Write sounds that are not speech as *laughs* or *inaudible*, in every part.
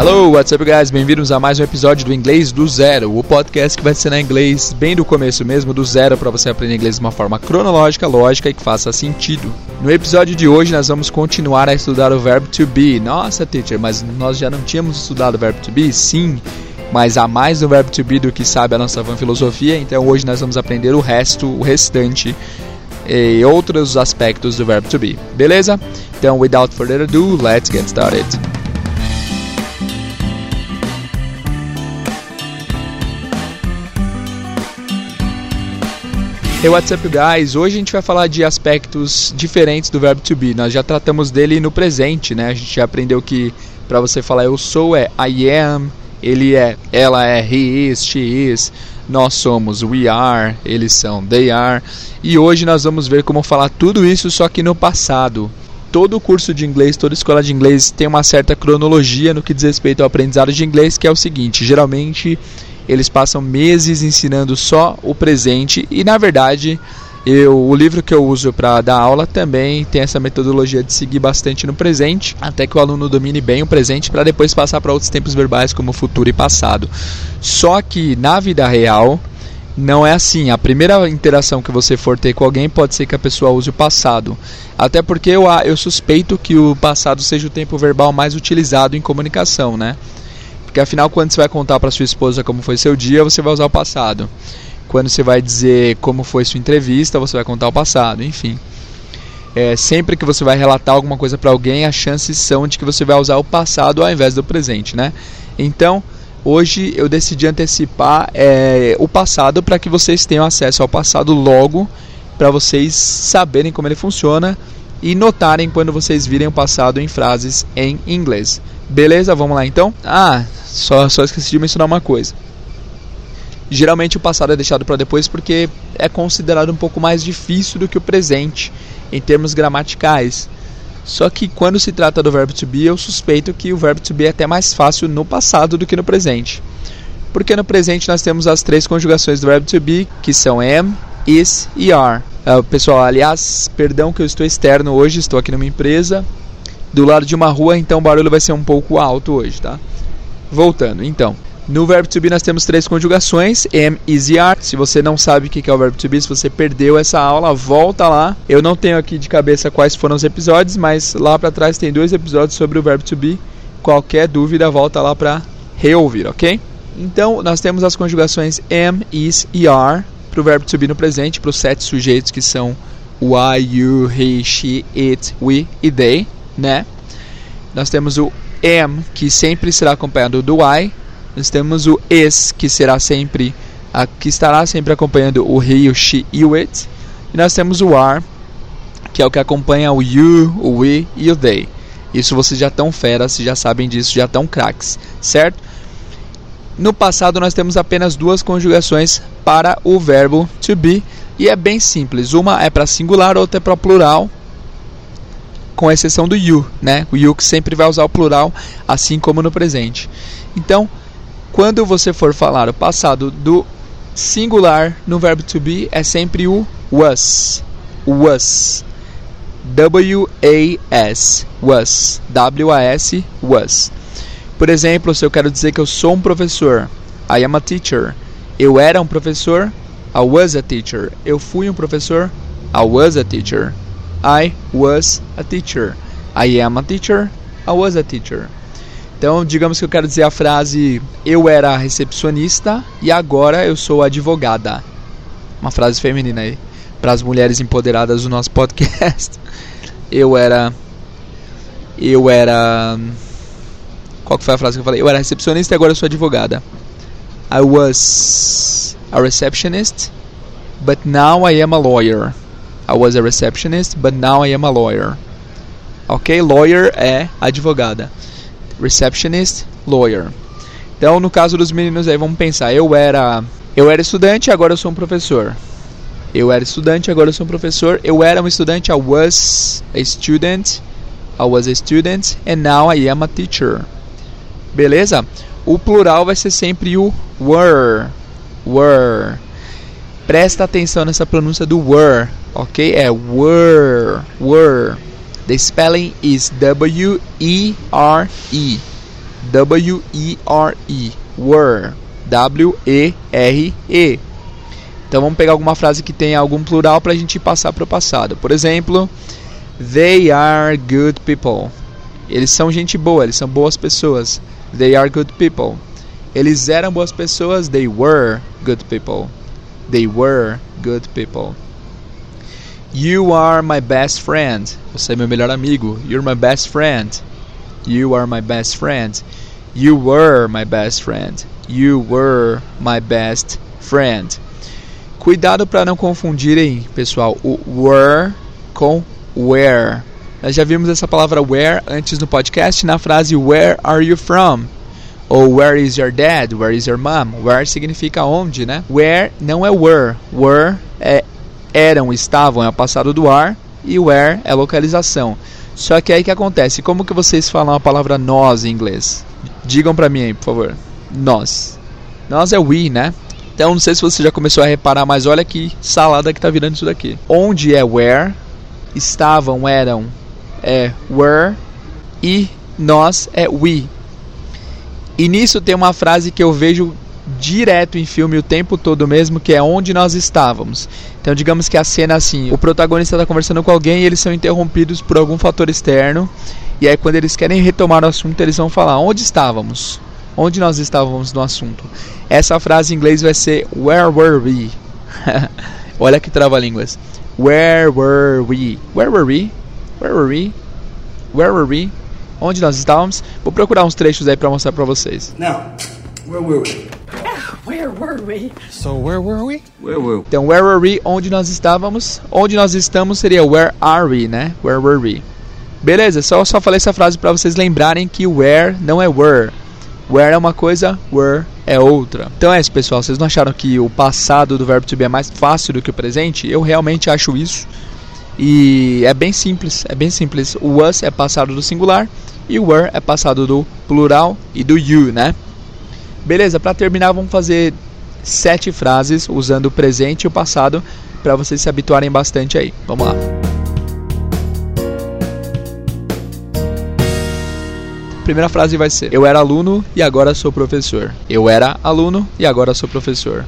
Hello, what's up, guys? Bem-vindos a mais um episódio do Inglês do Zero, o podcast que vai ensinar inglês bem do começo mesmo, do zero, para você aprender inglês de uma forma cronológica, lógica e que faça sentido. No episódio de hoje, nós vamos continuar a estudar o verbo to be. Nossa, teacher, mas nós já não tínhamos estudado o verbo to be? Sim, mas há mais do verbo to be do que sabe a nossa van filosofia, então hoje nós vamos aprender o resto, o restante e outros aspectos do verbo to be. Beleza? Então, without further ado, let's get started. Hey, what's up, guys? Hoje a gente vai falar de aspectos diferentes do verbo to be. Nós já tratamos dele no presente, né? A gente já aprendeu que para você falar eu sou é I am, ele é, ela é he is, she is, nós somos we are, eles são they are. E hoje nós vamos ver como falar tudo isso só que no passado. Todo curso de inglês, toda escola de inglês tem uma certa cronologia no que diz respeito ao aprendizado de inglês, que é o seguinte: geralmente eles passam meses ensinando só o presente e na verdade eu, o livro que eu uso para dar aula também tem essa metodologia de seguir bastante no presente, até que o aluno domine bem o presente para depois passar para outros tempos verbais como futuro e passado. Só que na vida real não é assim. A primeira interação que você for ter com alguém pode ser que a pessoa use o passado. Até porque eu, eu suspeito que o passado seja o tempo verbal mais utilizado em comunicação, né? Porque afinal, quando você vai contar para sua esposa como foi seu dia, você vai usar o passado. Quando você vai dizer como foi sua entrevista, você vai contar o passado, enfim. É, sempre que você vai relatar alguma coisa para alguém, as chances são de que você vai usar o passado ao invés do presente, né? Então, hoje eu decidi antecipar é, o passado para que vocês tenham acesso ao passado logo, para vocês saberem como ele funciona e notarem quando vocês virem o passado em frases em inglês. Beleza? Vamos lá então? Ah, só, só esqueci de mencionar uma coisa. Geralmente o passado é deixado para depois porque é considerado um pouco mais difícil do que o presente em termos gramaticais. Só que quando se trata do verbo to be, eu suspeito que o verbo to be é até mais fácil no passado do que no presente. Porque no presente nós temos as três conjugações do verbo to be, que são am, is e are. Uh, pessoal, aliás, perdão que eu estou externo hoje, estou aqui numa empresa do lado de uma rua, então o barulho vai ser um pouco alto hoje, tá? Voltando, então. No verbo to be nós temos três conjugações, am, is e are. Se você não sabe o que é o verbo to be, se você perdeu essa aula, volta lá. Eu não tenho aqui de cabeça quais foram os episódios, mas lá para trás tem dois episódios sobre o verbo to be. Qualquer dúvida, volta lá para reouvir, ok? Então, nós temos as conjugações am, is e are para o verbo to be no presente, para os sete sujeitos que são o I, you, he, she, it, we e they, né? Nós temos o am, que sempre será acompanhado do I. Nós temos o is, que será sempre a, que estará sempre acompanhando o he, o she e o it. E nós temos o are, que é o que acompanha o you, o we e o they. Isso vocês já estão feras, já sabem disso, já estão craques, certo? No passado nós temos apenas duas conjugações para o verbo to be e é bem simples. Uma é para singular, outra é para plural com exceção do you, né? O you que sempre vai usar o plural, assim como no presente. Então, quando você for falar o passado do singular no verbo to be, é sempre o was. Was. W-A-S. Was. W-A-S. Was. Por exemplo, se eu quero dizer que eu sou um professor, I am a teacher. Eu era um professor, I was a teacher. Eu fui um professor, I was a teacher. I was a teacher. I am a teacher. I was a teacher. Então, digamos que eu quero dizer a frase eu era recepcionista e agora eu sou advogada. Uma frase feminina aí para as mulheres empoderadas do nosso podcast. *laughs* Eu era eu era qual que foi a frase que eu falei? Eu era recepcionista e agora eu sou advogada. I was a receptionist, but now I am a lawyer. I was a receptionist, but now I am a lawyer. Ok? Lawyer é advogada. Receptionist, lawyer. Então, no caso dos meninos aí, vamos pensar. Eu era, eu era estudante, agora eu sou um professor. Eu era estudante, agora eu sou um professor. Eu era um estudante, I was a student. I was a student and now I am a teacher. Beleza? O plural vai ser sempre o were. Were. Presta atenção nessa pronúncia do were, ok? É were, were. The spelling is W-E-R-E. W-E-R-E. Were. W-E-R-E. Então vamos pegar alguma frase que tenha algum plural para a gente passar para o passado. Por exemplo, They are good people. Eles são gente boa, eles são boas pessoas. They are good people. Eles eram boas pessoas. They were good people. They were good people. You are my best friend. Você é meu melhor amigo. You're my best friend. You are my best friend. You were my best friend. You were my best friend. Cuidado para não confundirem, pessoal, o were com where. Nós já vimos essa palavra where antes no podcast na frase Where are you from? Ou Where is your dad? Where is your mom? Where significa onde, né? Where não é were. Were é eram, estavam, é o passado do ar. E where é localização. Só que aí que acontece? Como que vocês falam a palavra nós em inglês? Digam pra mim aí, por favor. Nós. Nós é we, né? Então não sei se você já começou a reparar, mas olha que salada que tá virando isso daqui. Onde é where, estavam, eram, é were e nós é we. E nisso tem uma frase que eu vejo direto em filme o tempo todo mesmo, que é onde nós estávamos. Então, digamos que a cena assim, o protagonista está conversando com alguém e eles são interrompidos por algum fator externo. E aí quando eles querem retomar o assunto, eles vão falar onde estávamos? Onde nós estávamos no assunto? Essa frase em inglês vai ser where were we? *laughs* Olha que trava-línguas. Where were we? Where were we? Where were we? Where were we? Onde nós estávamos? Vou procurar uns trechos aí para mostrar para vocês. Now, where were we? *laughs* Where were we? So where were we? Where were we? Então, where were we? Onde nós estávamos? Onde nós estamos seria where are we, né? Where were we? Beleza, só só falei essa frase para vocês lembrarem que where não é were. Where é uma coisa, were é outra. Então é isso, pessoal. Vocês não acharam que o passado do verbo to be é mais fácil do que o presente? Eu realmente acho isso. E é bem simples, é bem simples. O was é passado do singular e o were é passado do plural e do you, né? Beleza, para terminar, vamos fazer sete frases usando o presente e o passado para vocês se habituarem bastante aí. Vamos lá. Primeira frase vai ser: Eu era aluno e agora sou professor. Eu era aluno e agora sou professor.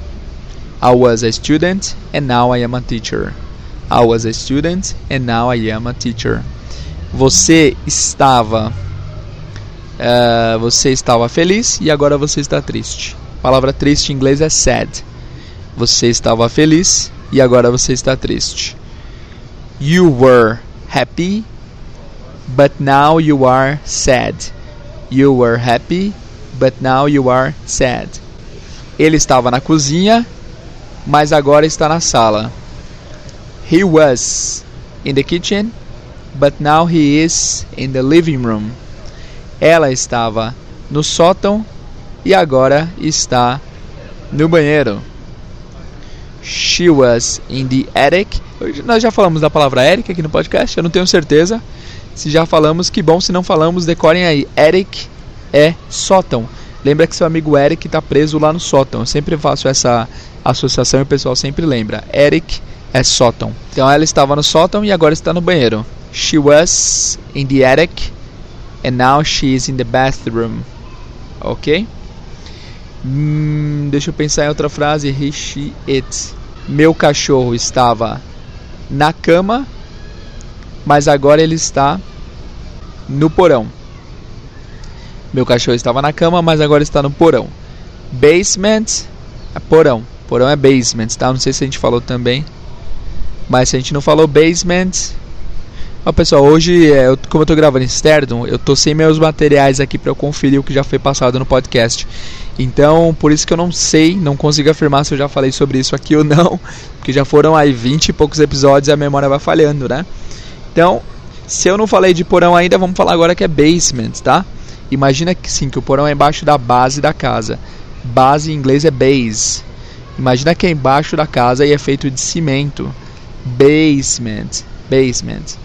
I was a student and now I am a teacher. I was a student and now I am a teacher. Você estava uh, você estava feliz e agora você está triste. A palavra triste em inglês é sad. Você estava feliz e agora você está triste. You were happy, but now you are sad. You were happy, but now you are sad. Ele estava na cozinha, mas agora está na sala. He was in the kitchen, but now he is in the living room. Ela estava no sótão e agora está no banheiro. She was in the attic. Nós já falamos da palavra attic aqui no podcast, eu não tenho certeza. Se já falamos, que bom. Se não falamos, decorem aí. Eric é sótão. Lembra que seu amigo Eric está preso lá no sótão. Eu sempre faço essa associação e o pessoal sempre lembra. Eric é sótão. Então ela estava no sótão e agora está no banheiro. She was in the attic and now she is in the bathroom. Ok? Hum, deixa eu pensar em outra frase. He, she, it. Meu cachorro estava na cama mas agora ele está no porão. Meu cachorro estava na cama, mas agora está no porão. Basement é porão. Porão é basement, tá? Não sei se a gente falou também. Mas se a gente não falou basement. Ó, pessoal, hoje, é, eu, como eu estou gravando externo, eu estou sem meus materiais aqui para eu conferir o que já foi passado no podcast. Então, por isso que eu não sei, não consigo afirmar se eu já falei sobre isso aqui *laughs* ou não. Porque já foram aí 20 e poucos episódios e a memória vai falhando, né? Então, se eu não falei de porão ainda, vamos falar agora que é basement, tá? Imagina que sim, que o porão é embaixo da base da casa. Base em inglês é base. Imagina que é embaixo da casa e é feito de cimento. Basement, basement.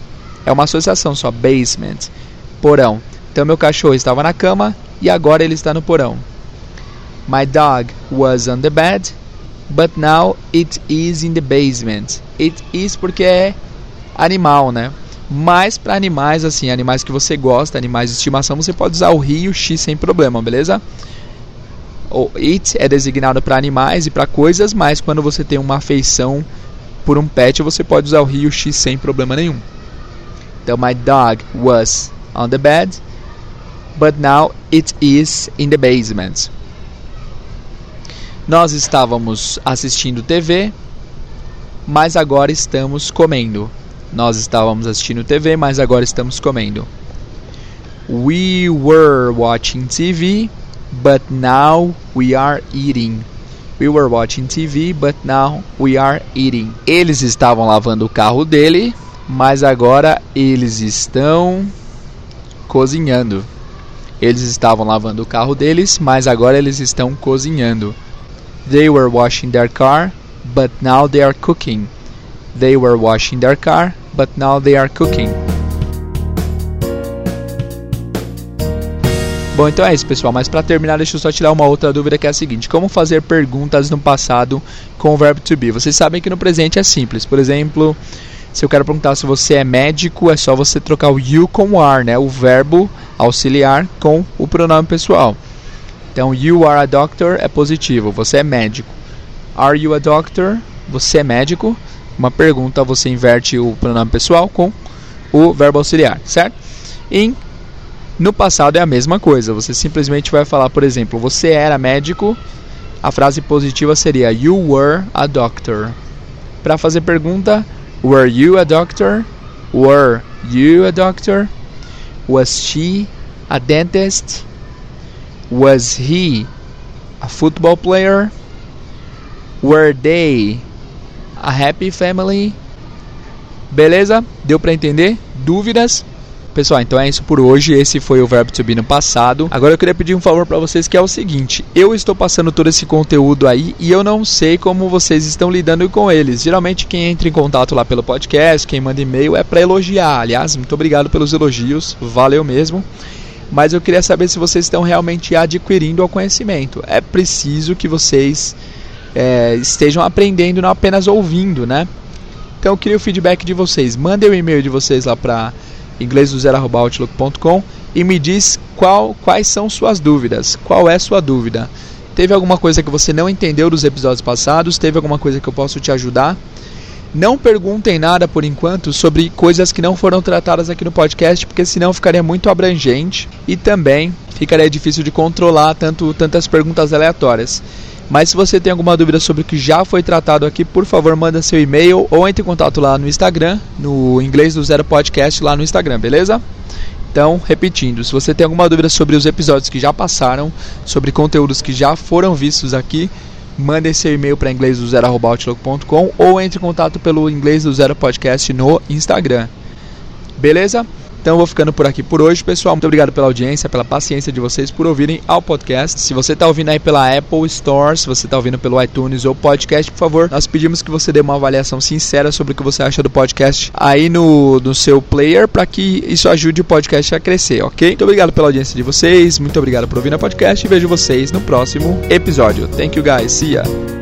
É uma associação só, basement. Porão. Então meu cachorro estava na cama e agora ele está no porão. My dog was on the bed, but now it is in the basement. It is porque é animal, né? Mas para animais assim, animais que você gosta, animais de estimação, você pode usar o he e o she sem problema, beleza? O it é designado para animais e para coisas, mas quando você tem uma afeição por um pet, você pode usar o he e o she sem problema nenhum. Então, my dog was on the bed, but now it is in the basement. Nós estávamos assistindo TV, mas agora estamos comendo. Nós estávamos assistindo TV, mas agora estamos comendo. We were watching TV, but now we are eating. We were watching TV, but now we are eating. Eles estavam lavando o carro dele, mas agora eles estão cozinhando. Eles estavam lavando o carro deles, mas agora eles estão cozinhando. They were washing their car, but now they are cooking. They were washing their car, but now they are cooking. Bom, então é isso, pessoal. Mas para terminar, deixa eu só tirar uma outra dúvida que é a seguinte: como fazer perguntas no passado com o verbo to be? Vocês sabem que no presente é simples. Por exemplo, se eu quero perguntar se você é médico, é só você trocar o you com o are, né? O verbo auxiliar com o pronome pessoal. Então, you are a doctor é positivo, você é médico. Are you a doctor? Você é médico? Uma pergunta, você inverte o pronome pessoal com o verbo auxiliar, certo? E no passado é a mesma coisa, você simplesmente vai falar, por exemplo, você era médico, a frase positiva seria You were a doctor. Para fazer pergunta, Were you a doctor? Were you a doctor? Was she a dentist? Was he a football player? Were they a happy family? Beleza? Deu para entender? Dúvidas? Pessoal, então é isso por hoje. Esse foi o verbo to be no passado. Agora eu queria pedir um favor para vocês que é o seguinte: eu estou passando todo esse conteúdo aí e eu não sei como vocês estão lidando com eles. Geralmente quem entra em contato lá pelo podcast, quem manda e-mail é para elogiar. Aliás, muito obrigado pelos elogios, valeu mesmo. Mas eu queria saber se vocês estão realmente adquirindo o conhecimento. É preciso que vocês é, estejam aprendendo, não apenas ouvindo, né? Então eu queria o feedback de vocês. Mandem o e-mail de vocês lá para inglêsdozero.outlook.com e me diz qual, quais são suas dúvidas. Qual é sua dúvida? Teve alguma coisa que você não entendeu dos episódios passados? Teve alguma coisa que eu posso te ajudar? Não perguntem nada por enquanto sobre coisas que não foram tratadas aqui no podcast, porque senão ficaria muito abrangente e também ficaria difícil de controlar tanto tantas perguntas aleatórias. Mas se você tem alguma dúvida sobre o que já foi tratado aqui, por favor, manda seu e-mail ou entre em contato lá no Instagram, no Inglês do Zero Podcast lá no Instagram, beleza? Então, repetindo, se você tem alguma dúvida sobre os episódios que já passaram, sobre conteúdos que já foram vistos aqui, mande seu e-mail para inglês do ou entre em contato pelo Inglês do Zero Podcast no Instagram. Beleza? Então eu vou ficando por aqui por hoje, pessoal. Muito obrigado pela audiência, pela paciência de vocês por ouvirem ao podcast. Se você está ouvindo aí pela Apple Store, se você está ouvindo pelo iTunes ou podcast, por favor, nós pedimos que você dê uma avaliação sincera sobre o que você acha do podcast aí no, no seu player para que isso ajude o podcast a crescer, ok? Muito obrigado pela audiência de vocês, muito obrigado por ouvir o podcast e vejo vocês no próximo episódio. Thank you guys, see ya!